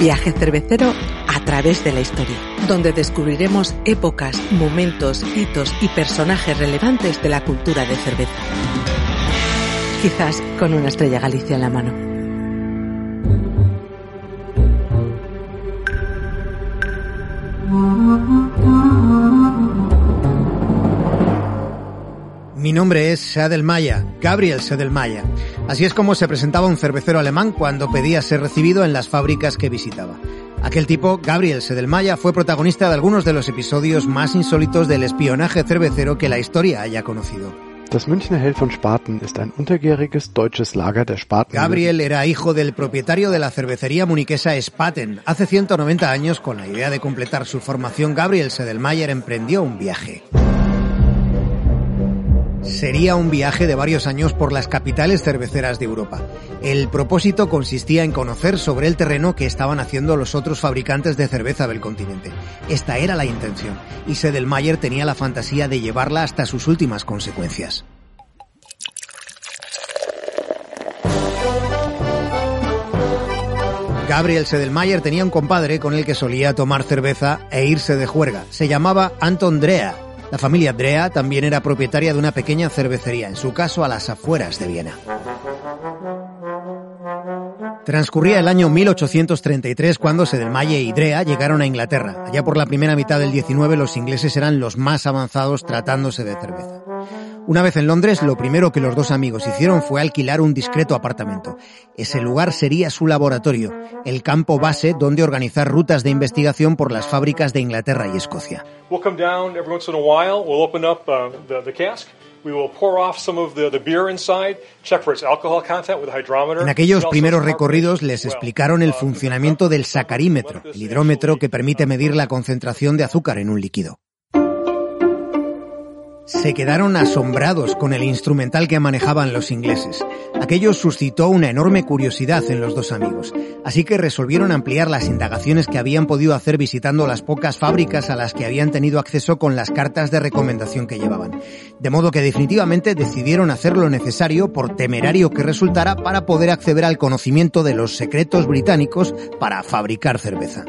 Viaje cervecero a través de la historia, donde descubriremos épocas, momentos, hitos y personajes relevantes de la cultura de cerveza. Quizás con una estrella Galicia en la mano. Mi nombre es Sedelmaya, Gabriel Sedelmaya. Así es como se presentaba un cervecero alemán cuando pedía ser recibido en las fábricas que visitaba. Aquel tipo, Gabriel Sedelmaya, fue protagonista de algunos de los episodios más insólitos del espionaje cervecero que la historia haya conocido. Das Münchner Hell von Spaten ist ein unterjähriges deutsches Lager der Spaten. Gabriel era hijo del propietario de la cervecería muniquesa Spaten. Hace 190 años, con la idea de completar su formación, Gabriel Sedelmayer emprendió un viaje. Sería un viaje de varios años por las capitales cerveceras de Europa. El propósito consistía en conocer sobre el terreno que estaban haciendo los otros fabricantes de cerveza del continente. Esta era la intención, y Sedelmayer tenía la fantasía de llevarla hasta sus últimas consecuencias. Gabriel Sedelmayer tenía un compadre con el que solía tomar cerveza e irse de juerga. Se llamaba Anton Drea la familia Drea también era propietaria de una pequeña cervecería, en su caso a las afueras de Viena. Transcurría el año 1833 cuando Sedelmaye y Drea llegaron a Inglaterra. Allá por la primera mitad del 19 los ingleses eran los más avanzados tratándose de cerveza. Una vez en Londres, lo primero que los dos amigos hicieron fue alquilar un discreto apartamento. Ese lugar sería su laboratorio, el campo base donde organizar rutas de investigación por las fábricas de Inglaterra y Escocia. En aquellos primeros recorridos les explicaron el funcionamiento del sacarímetro, el hidrómetro que permite medir la concentración de azúcar en un líquido se quedaron asombrados con el instrumental que manejaban los ingleses. Aquello suscitó una enorme curiosidad en los dos amigos, así que resolvieron ampliar las indagaciones que habían podido hacer visitando las pocas fábricas a las que habían tenido acceso con las cartas de recomendación que llevaban. De modo que definitivamente decidieron hacer lo necesario, por temerario que resultara, para poder acceder al conocimiento de los secretos británicos para fabricar cerveza.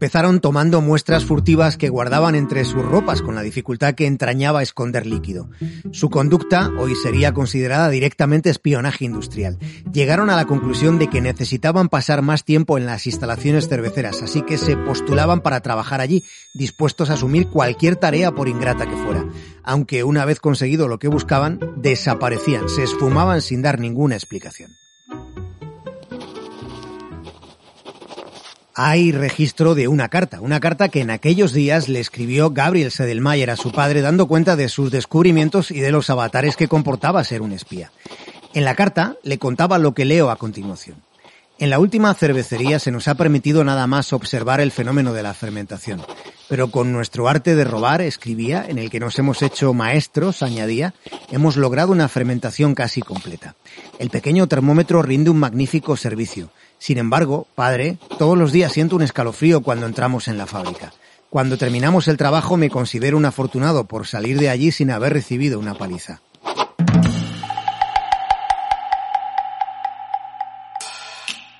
Empezaron tomando muestras furtivas que guardaban entre sus ropas con la dificultad que entrañaba esconder líquido. Su conducta hoy sería considerada directamente espionaje industrial. Llegaron a la conclusión de que necesitaban pasar más tiempo en las instalaciones cerveceras, así que se postulaban para trabajar allí, dispuestos a asumir cualquier tarea por ingrata que fuera. Aunque una vez conseguido lo que buscaban, desaparecían, se esfumaban sin dar ninguna explicación. Hay registro de una carta, una carta que en aquellos días le escribió Gabriel Sedelmayer a su padre dando cuenta de sus descubrimientos y de los avatares que comportaba ser un espía. En la carta le contaba lo que leo a continuación. En la última cervecería se nos ha permitido nada más observar el fenómeno de la fermentación, pero con nuestro arte de robar, escribía, en el que nos hemos hecho maestros, añadía, hemos logrado una fermentación casi completa. El pequeño termómetro rinde un magnífico servicio, sin embargo, padre, todos los días siento un escalofrío cuando entramos en la fábrica. Cuando terminamos el trabajo me considero un afortunado por salir de allí sin haber recibido una paliza.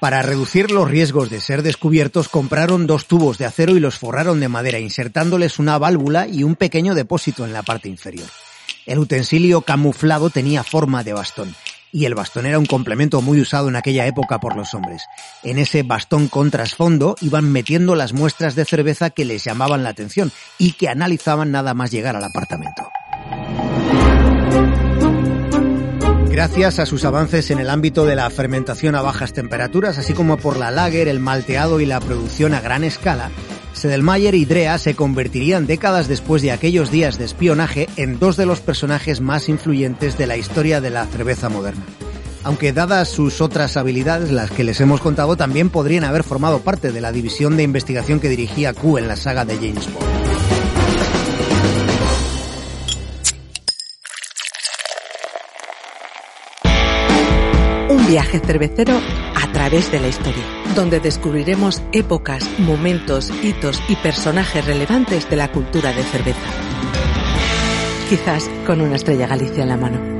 Para reducir los riesgos de ser descubiertos, compraron dos tubos de acero y los forraron de madera, insertándoles una válvula y un pequeño depósito en la parte inferior. El utensilio camuflado tenía forma de bastón y el bastón era un complemento muy usado en aquella época por los hombres. En ese bastón con trasfondo iban metiendo las muestras de cerveza que les llamaban la atención y que analizaban nada más llegar al apartamento. Gracias a sus avances en el ámbito de la fermentación a bajas temperaturas, así como por la lager, el malteado y la producción a gran escala, Sedelmayer y Drea se convertirían décadas después de aquellos días de espionaje en dos de los personajes más influyentes de la historia de la cerveza moderna. Aunque dadas sus otras habilidades, las que les hemos contado, también podrían haber formado parte de la división de investigación que dirigía Q en la saga de James Bond. Un viaje cervecero través de la historia, donde descubriremos épocas, momentos, hitos y personajes relevantes de la cultura de cerveza. Quizás con una estrella Galicia en la mano.